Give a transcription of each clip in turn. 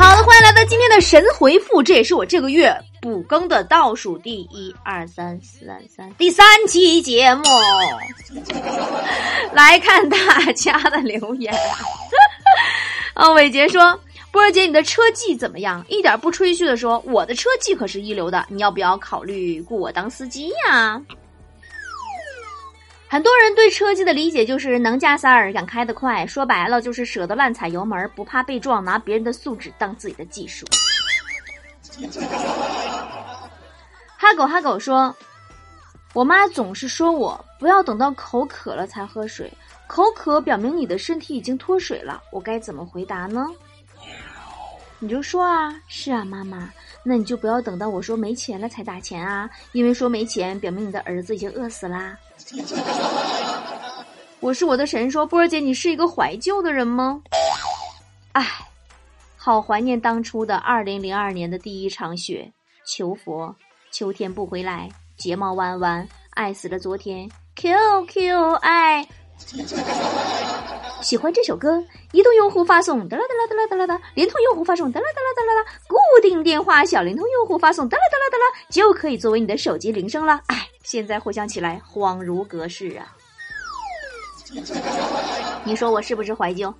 好的，欢迎来到今天的神回复，这也是我这个月补更的倒数第一二三四三第三期节目。来看大家的留言。啊，伟杰说：“波儿姐，你的车技怎么样？”一点不吹嘘的说：“我的车技可是一流的，你要不要考虑雇我当司机呀？”很多人对车技的理解就是能加塞儿，敢开得快，说白了就是舍得乱踩油门，不怕被撞，拿别人的素质当自己的技术。哈狗哈狗说：“我妈总是说我不要等到口渴了才喝水，口渴表明你的身体已经脱水了。我该怎么回答呢？”你就说啊，是啊，妈妈，那你就不要等到我说没钱了才打钱啊，因为说没钱表明你的儿子已经饿死啦。我是我的神说，波儿姐，你是一个怀旧的人吗？唉，好怀念当初的二零零二年的第一场雪。求佛，秋天不回来，睫毛弯弯，爱死了昨天。QQ 爱，喜欢这首歌。移动用户发送哒啦哒啦哒啦哒啦哒，联通用户发送哒啦哒啦哒啦哒，固定电话小灵通用户发送哒啦哒啦哒啦，就可以作为你的手机铃声了。唉，现在回想起来，恍如隔世啊！你说我是不是怀旧？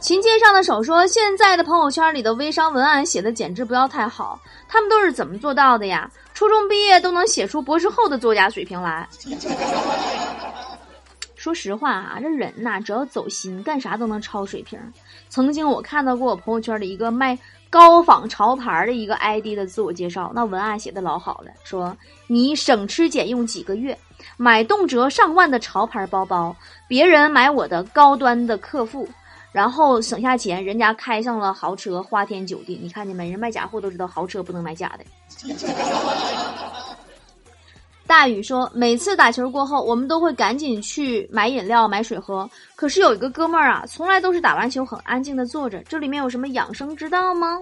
琴键上的手说：“现在的朋友圈里的微商文案写的简直不要太好，他们都是怎么做到的呀？初中毕业都能写出博士后的作家水平来。”说实话啊，这人呐，只要走心，干啥都能超水平。曾经我看到过我朋友圈里一个卖高仿潮牌的一个 ID 的自我介绍，那文案写的老好了，说你省吃俭用几个月，买动辄上万的潮牌包包，别人买我的高端的客户。然后省下钱，人家开上了豪车，花天酒地。你看见没？人卖假货都知道，豪车不能买假的。大宇说，每次打球过后，我们都会赶紧去买饮料、买水喝。可是有一个哥们儿啊，从来都是打完球很安静的坐着。这里面有什么养生之道吗？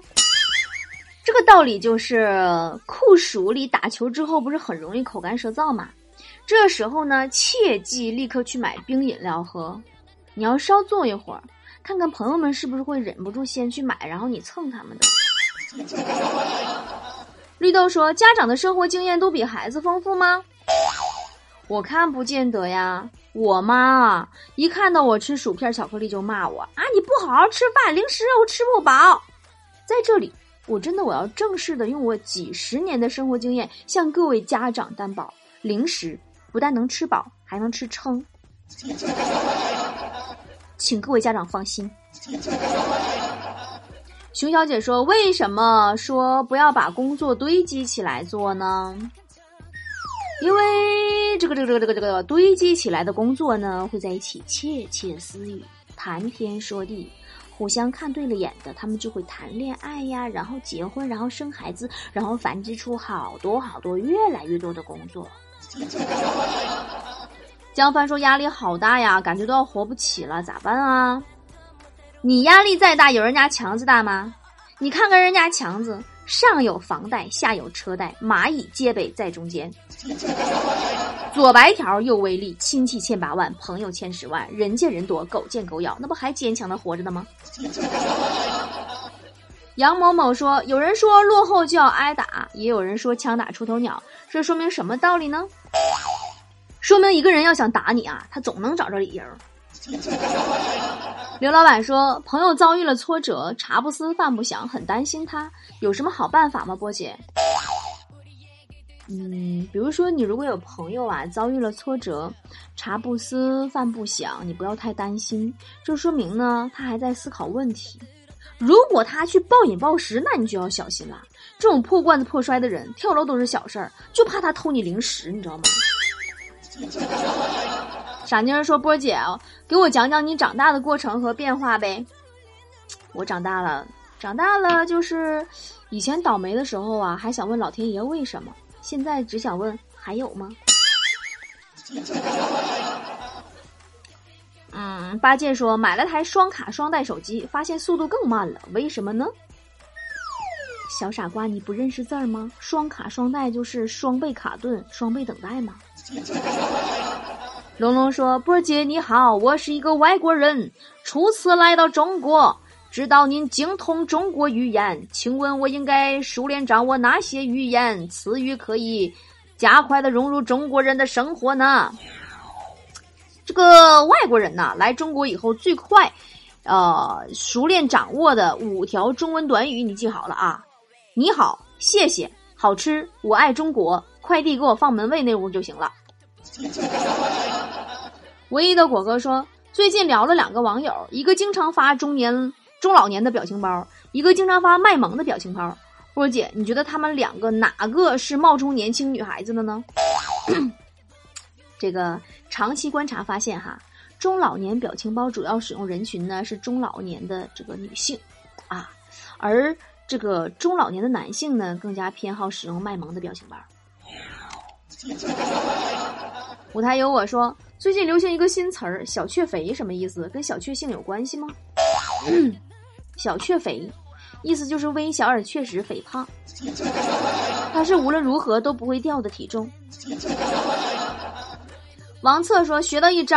这个道理就是，酷暑里打球之后不是很容易口干舌燥嘛？这时候呢，切记立刻去买冰饮料喝。你要稍坐一会儿。看看朋友们是不是会忍不住先去买，然后你蹭他们的。绿豆说：“家长的生活经验都比孩子丰富吗？”我看不见得呀。我妈啊，一看到我吃薯片、巧克力就骂我啊！你不好好吃饭，零食我吃不饱。在这里，我真的我要正式的用我几十年的生活经验向各位家长担保：零食不但能吃饱，还能吃撑。请各位家长放心。熊小姐说：“为什么说不要把工作堆积起来做呢？因为这个这个这个这个这个堆积起来的工作呢，会在一起窃窃私语、谈天说地，互相看对了眼的，他们就会谈恋爱呀，然后结婚，然后生孩子，然后繁殖出好多好多越来越多的工作。”江帆说：“压力好大呀，感觉都要活不起了，咋办啊？你压力再大，有人家强子大吗？你看看人家强子，上有房贷，下有车贷，蚂蚁皆背在中间，左白条右威力，亲戚千八万，朋友千十万，人见人躲，狗见狗咬，那不还坚强的活着呢吗？”杨某某说：“有人说落后就要挨打，也有人说枪打出头鸟，这说明什么道理呢？”说明一个人要想打你啊，他总能找着理由。刘老板说，朋友遭遇了挫折，茶不思饭不想，很担心他，有什么好办法吗？波姐，嗯，比如说你如果有朋友啊遭遇了挫折，茶不思饭不想，你不要太担心，这说明呢他还在思考问题。如果他去暴饮暴食，那你就要小心了。这种破罐子破摔的人，跳楼都是小事儿，就怕他偷你零食，你知道吗？傻妮儿说：“波姐，给我讲讲你长大的过程和变化呗。”我长大了，长大了就是以前倒霉的时候啊，还想问老天爷为什么，现在只想问还有吗？嗯八戒说买了台双卡双待手机，发现速度更慢了，为什么呢？小傻瓜，你不认识字儿吗？双卡双待就是双倍卡顿、双倍等待吗？龙龙说：“波姐你好，我是一个外国人，初次来到中国，知道您精通中国语言，请问我应该熟练掌握哪些语言词语，可以加快的融入中国人的生活呢？”这个外国人呐，来中国以后最快，呃，熟练掌握的五条中文短语，你记好了啊！你好，谢谢，好吃，我爱中国，快递给我放门卫那屋就行了。唯一的果哥说，最近聊了两个网友，一个经常发中年、中老年的表情包，一个经常发卖萌的表情包。波姐，你觉得他们两个哪个是冒充年轻女孩子的呢？这个长期观察发现，哈，中老年表情包主要使用人群呢是中老年的这个女性，啊，而这个中老年的男性呢更加偏好使用卖萌的表情包。舞台有我说，最近流行一个新词儿“小雀肥”，什么意思？跟小确幸有关系吗？小雀肥，意思就是微小而确实肥胖，它是无论如何都不会掉的体重。王策说：“学到一招，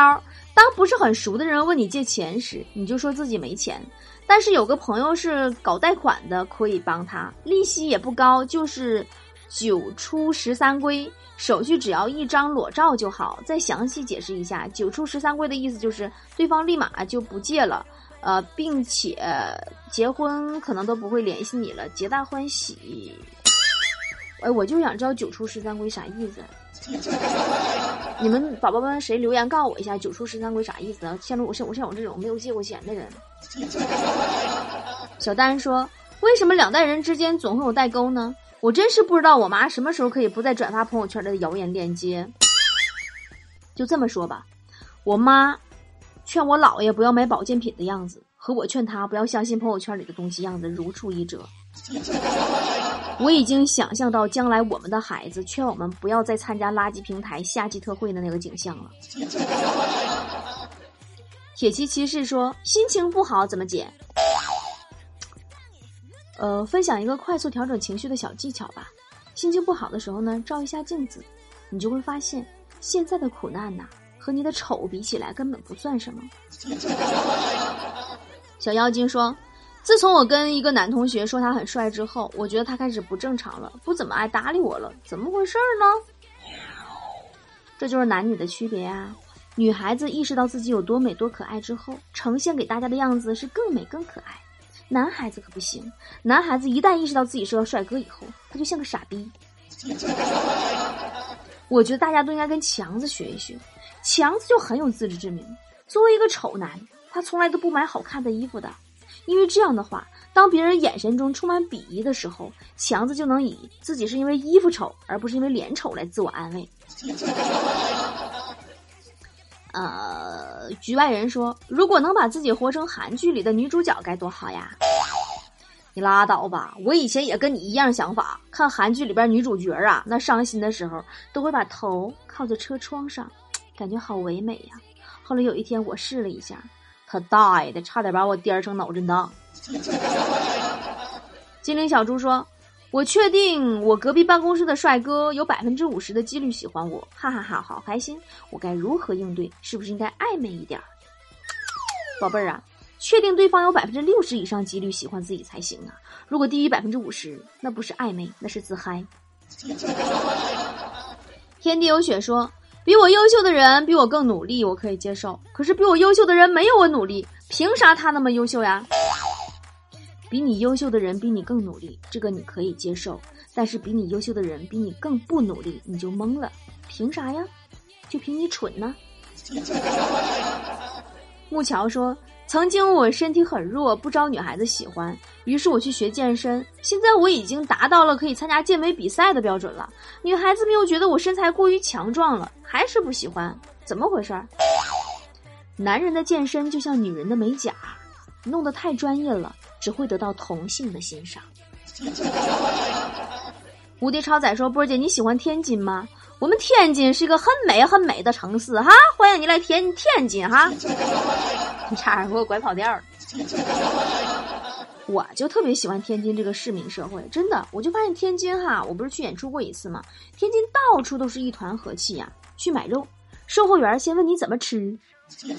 当不是很熟的人问你借钱时，你就说自己没钱；但是有个朋友是搞贷款的，可以帮他，利息也不高，就是九出十三归，手续只要一张裸照就好。再详细解释一下，九出十三归的意思就是对方立马就不借了，呃，并且结婚可能都不会联系你了，皆大欢喜。哎，我就想知道九出十三归啥意思。”你们宝宝们谁留言告诉我一下“九出十三归”啥意思啊？像我像我像我这种没有借过钱的人。小丹说：“为什么两代人之间总会有代沟呢？我真是不知道我妈什么时候可以不再转发朋友圈的谣言链接。”就这么说吧，我妈劝我姥爷不要买保健品的样子，和我劝他不要相信朋友圈里的东西样子如出一辙。我已经想象到将来我们的孩子劝我们不要再参加垃圾平台夏季特惠的那个景象了。铁骑骑士说：“心情不好怎么解？”呃，分享一个快速调整情绪的小技巧吧。心情不好的时候呢，照一下镜子，你就会发现现在的苦难呐，和你的丑比起来根本不算什么。小妖精说。自从我跟一个男同学说他很帅之后，我觉得他开始不正常了，不怎么爱搭理我了，怎么回事呢？这就是男女的区别啊！女孩子意识到自己有多美多可爱之后，呈现给大家的样子是更美更可爱。男孩子可不行，男孩子一旦意识到自己是个帅哥以后，他就像个傻逼。我觉得大家都应该跟强子学一学，强子就很有自知之明。作为一个丑男，他从来都不买好看的衣服的。因为这样的话，当别人眼神中充满鄙夷的时候，强子就能以自己是因为衣服丑，而不是因为脸丑来自我安慰。呃，局外人说，如果能把自己活成韩剧里的女主角该多好呀！你拉倒吧，我以前也跟你一样想法，看韩剧里边女主角啊，那伤心的时候都会把头靠在车窗上，感觉好唯美呀。后来有一天我试了一下。他大爷的，差点把我颠成脑震荡。精灵小猪说：“我确定我隔壁办公室的帅哥有百分之五十的几率喜欢我，哈哈哈，好开心！我该如何应对？是不是应该暧昧一点？宝贝儿啊，确定对方有百分之六十以上几率喜欢自己才行啊！如果低于百分之五十，那不是暧昧，那是自嗨。”天地有雪说。比我优秀的人比我更努力，我可以接受。可是比我优秀的人没有我努力，凭啥他那么优秀呀？比你优秀的人比你更努力，这个你可以接受。但是比你优秀的人比你更不努力，你就懵了。凭啥呀？就凭你蠢呢？木桥说。曾经我身体很弱，不招女孩子喜欢，于是我去学健身。现在我已经达到了可以参加健美比赛的标准了，女孩子们又觉得我身材过于强壮了，还是不喜欢，怎么回事？男人的健身就像女人的美甲，弄得太专业了，只会得到同性的欣赏。无敌超仔说：“波姐，你喜欢天津吗？我们天津是一个很美很美的城市哈，欢迎你来天天津哈。你差点给我拐跑调了。我就特别喜欢天津这个市民社会，真的，我就发现天津哈，我不是去演出过一次吗？天津到处都是一团和气呀。去买肉，售货员先问你怎么吃，怎么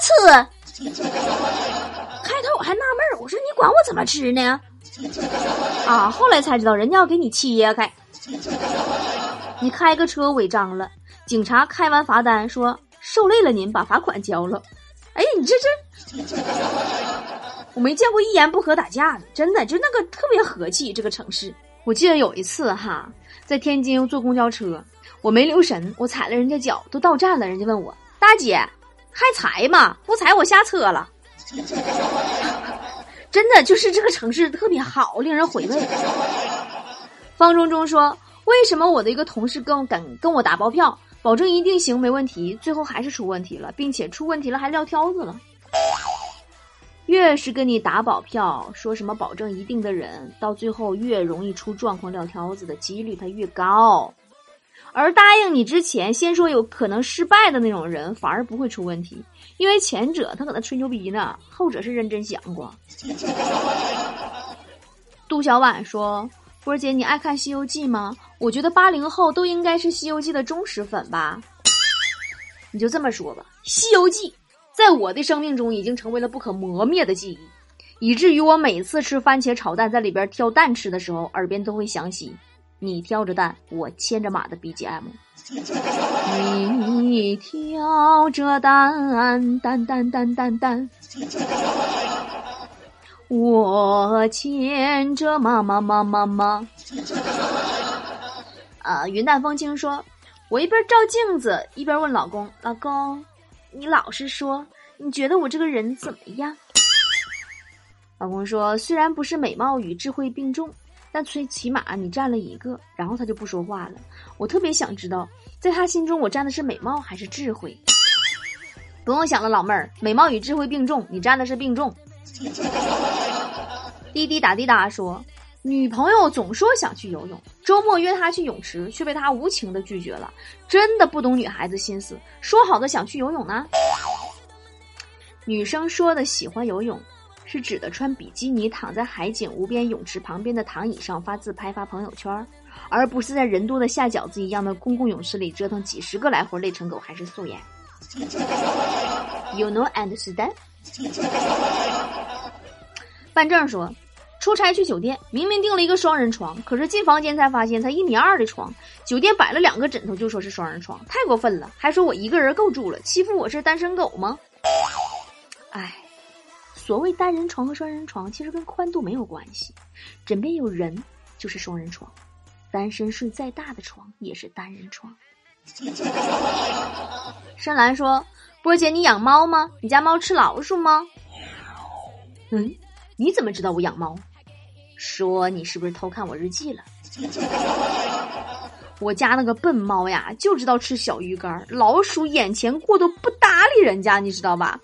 吃？开头我还纳闷儿，我说你管我怎么吃呢？啊，后来才知道人家要给你切开。你开个车违章了，警察开完罚单说受累了，您把罚款交了。哎，你这这，我没见过一言不合打架的，真的就那个特别和气。这个城市，我记得有一次哈，在天津坐公交车，我没留神，我踩了人家脚，都到站了，人家问我大姐还踩吗？不踩我下车了。真的就是这个城市特别好，令人回味。方中中说：“为什么我的一个同事跟敢跟我打包票？”保证一定行没问题，最后还是出问题了，并且出问题了还撂挑子了。越是跟你打保票，说什么保证一定的人，到最后越容易出状况撂挑子的几率它越高。而答应你之前先说有可能失败的那种人，反而不会出问题，因为前者他搁那吹牛逼呢，后者是认真想过。杜小婉说。波姐，你爱看《西游记》吗？我觉得八零后都应该是《西游记》的忠实粉吧。你就这么说吧，《西游记》在我的生命中已经成为了不可磨灭的记忆，以至于我每次吃番茄炒蛋，在里边挑蛋吃的时候，耳边都会响起你挑着担，我牵着马的 BGM。你挑着担担担担担担。我牵着妈妈妈妈妈。啊，云淡风轻说：“我一边照镜子，一边问老公：老公，你老实说，你觉得我这个人怎么样？”老公说：“虽然不是美貌与智慧并重，但最起码你占了一个。”然后他就不说话了。我特别想知道，在他心中我占的是美貌还是智慧？不用想了，老妹儿，美貌与智慧并重，你占的是并重。滴滴答滴答说，女朋友总说想去游泳，周末约她去泳池，却被她无情的拒绝了。真的不懂女孩子心思，说好的想去游泳呢？女生说的喜欢游泳，是指的穿比基尼躺在海景无边泳池旁边的躺椅上发自拍发朋友圈，而不是在人多的下饺子一样的公共泳池里折腾几十个来回累成狗还是素颜。You know understand? 办证说，出差去酒店，明明订了一个双人床，可是进房间才发现才一米二的床，酒店摆了两个枕头就说是双人床，太过分了，还说我一个人够住了，欺负我是单身狗吗？哎，所谓单人床和双人床其实跟宽度没有关系，枕边有人就是双人床，单身睡再大的床也是单人床。深蓝说。波姐，你养猫吗？你家猫吃老鼠吗？嗯，你怎么知道我养猫？说你是不是偷看我日记了？我家那个笨猫呀，就知道吃小鱼干，老鼠眼前过都不搭理人家，你知道吧？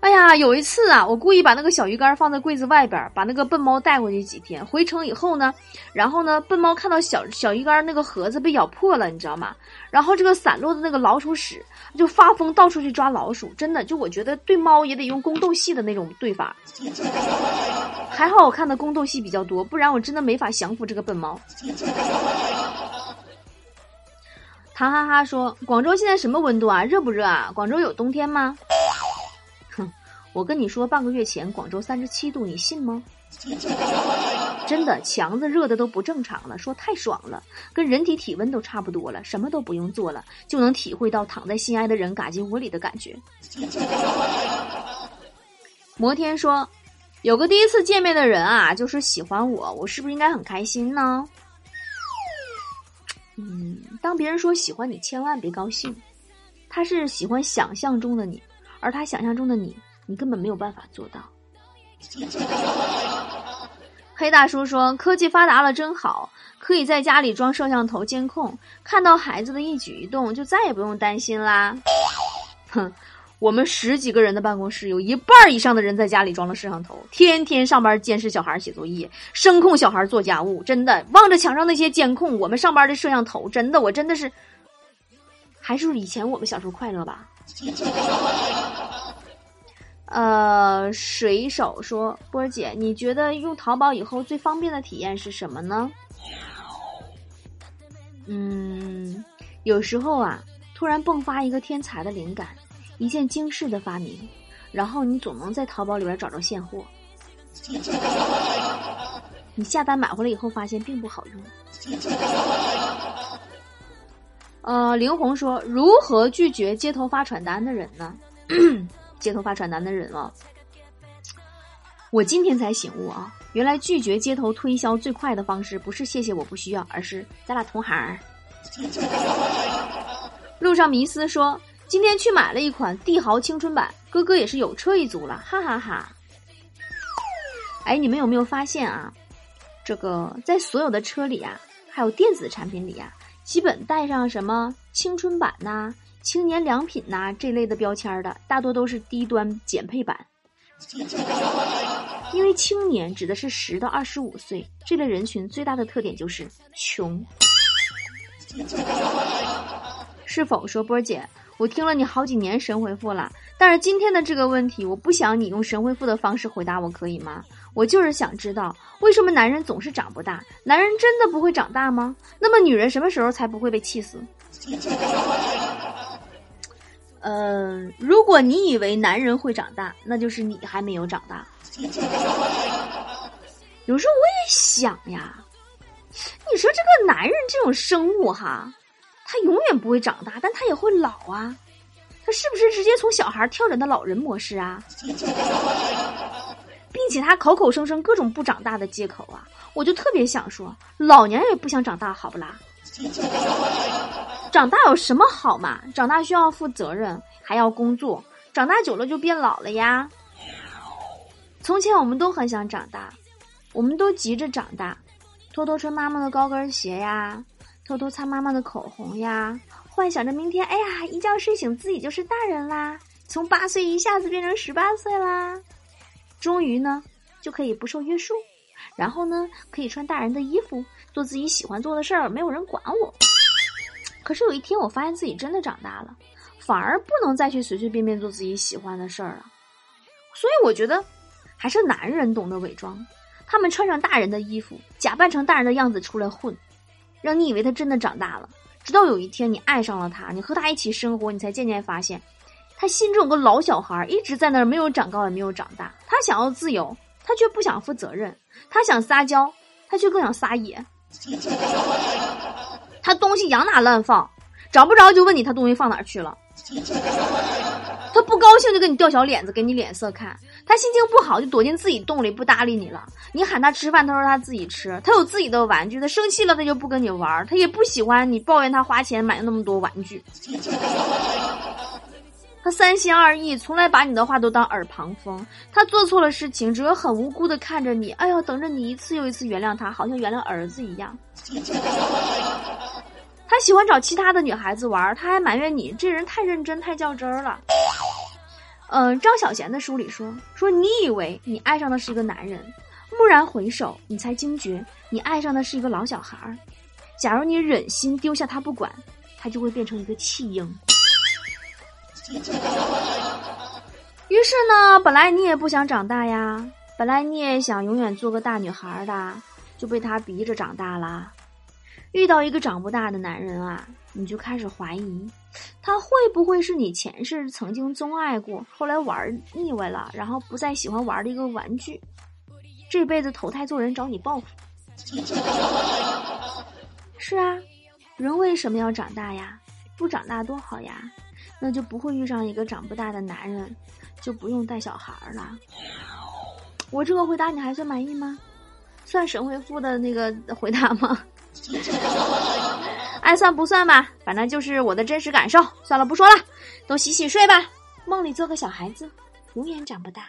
哎呀，有一次啊，我故意把那个小鱼干放在柜子外边，把那个笨猫带回去几天。回城以后呢，然后呢，笨猫看到小小鱼干那个盒子被咬破了，你知道吗？然后这个散落的那个老鼠屎就发疯到处去抓老鼠。真的，就我觉得对猫也得用宫斗戏的那种对法。还好我看的宫斗戏比较多，不然我真的没法降服这个笨猫。唐哈哈说：“广州现在什么温度啊？热不热啊？广州有冬天吗？”我跟你说，半个月前广州三十七度，你信吗？真的，强子热的都不正常了，说太爽了，跟人体体温都差不多了，什么都不用做了，就能体会到躺在心爱的人嘎进窝里的感觉。摩天说，有个第一次见面的人啊，就是喜欢我，我是不是应该很开心呢？嗯，当别人说喜欢你，千万别高兴，他是喜欢想象中的你，而他想象中的你。你根本没有办法做到。黑大叔说：“科技发达了真好，可以在家里装摄像头监控，看到孩子的一举一动，就再也不用担心啦。”哼，我们十几个人的办公室，有一半以上的人在家里装了摄像头，天天上班监视小孩写作业，声控小孩做家务。真的，望着墙上那些监控，我们上班的摄像头，真的，我真的是，还是以前我们小时候快乐吧。呃，水手说：“波儿姐，你觉得用淘宝以后最方便的体验是什么呢？”嗯，有时候啊，突然迸发一个天才的灵感，一件惊世的发明，然后你总能在淘宝里边找着现货。你下单买回来以后，发现并不好用。呃，林红说：“如何拒绝街头发传单的人呢？”街头发传单的人啊，我今天才醒悟啊！原来拒绝街头推销最快的方式不是谢谢我不需要，而是咱俩同行。路上迷思说，今天去买了一款帝豪青春版，哥哥也是有车一族了，哈哈哈。哎，你们有没有发现啊？这个在所有的车里啊，还有电子产品里啊，基本带上什么青春版呐？青年良品呐，这类的标签的大多都是低端减配版，因为青年指的是十到二十五岁这类人群，最大的特点就是穷。是否说波姐，我听了你好几年神回复了，但是今天的这个问题，我不想你用神回复的方式回答我，可以吗？我就是想知道，为什么男人总是长不大？男人真的不会长大吗？那么女人什么时候才不会被气死？嗯，如果你以为男人会长大，那就是你还没有长大。有时候我也想呀，你说这个男人这种生物哈，他永远不会长大，但他也会老啊。他是不是直接从小孩跳转到老人模式啊？并且他口口声声各种不长大的借口啊，我就特别想说，老娘也不想长大，好不啦？长大有什么好嘛？长大需要负责任，还要工作。长大久了就变老了呀。从前我们都很想长大，我们都急着长大，偷偷穿妈妈的高跟鞋呀，偷偷擦妈妈的口红呀，幻想着明天，哎呀，一觉睡醒自己就是大人啦，从八岁一下子变成十八岁啦。终于呢，就可以不受约束，然后呢，可以穿大人的衣服，做自己喜欢做的事儿，没有人管我。可是有一天，我发现自己真的长大了，反而不能再去随随便便做自己喜欢的事儿了。所以我觉得，还是男人懂得伪装。他们穿上大人的衣服，假扮成大人的样子出来混，让你以为他真的长大了。直到有一天你爱上了他，你和他一起生活，你才渐渐发现，他心中有个老小孩，一直在那儿没有长高，也没有长大。他想要自由，他却不想负责任；他想撒娇，他却更想撒野。他东西养哪乱放，找不着就问你他东西放哪去了。他不高兴就跟你掉小脸子，给你脸色看。他心情不好就躲进自己洞里不搭理你了。你喊他吃饭，他说他自己吃。他有自己的玩具，他生气了他就不跟你玩。他也不喜欢你抱怨他花钱买那么多玩具。他三心二意，从来把你的话都当耳旁风。他做错了事情，只有很无辜的看着你，哎呦，等着你一次又一次原谅他，好像原谅儿子一样。他喜欢找其他的女孩子玩，他还埋怨你这人太认真太较真儿了。嗯，张小娴的书里说说，你以为你爱上的是一个男人，蓦然回首，你才惊觉你爱上的是一个老小孩儿。假如你忍心丢下他不管，他就会变成一个弃婴。于是呢，本来你也不想长大呀，本来你也想永远做个大女孩的，就被他逼着长大了。遇到一个长不大的男人啊，你就开始怀疑，他会不会是你前世曾经钟爱过，后来玩腻歪了，然后不再喜欢玩的一个玩具，这辈子投胎做人找你报复。是啊，人为什么要长大呀？不长大多好呀，那就不会遇上一个长不大的男人，就不用带小孩了。我这个回答你还算满意吗？算神回复的那个回答吗？爱 算不算吧，反正就是我的真实感受。算了，不说了，都洗洗睡吧，梦里做个小孩子，永远长不大。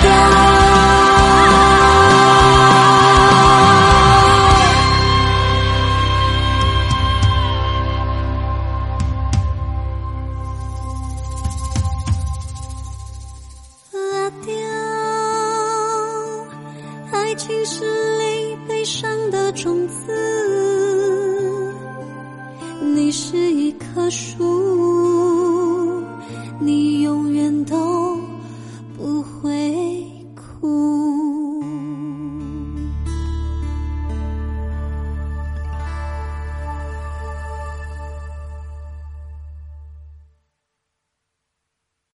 是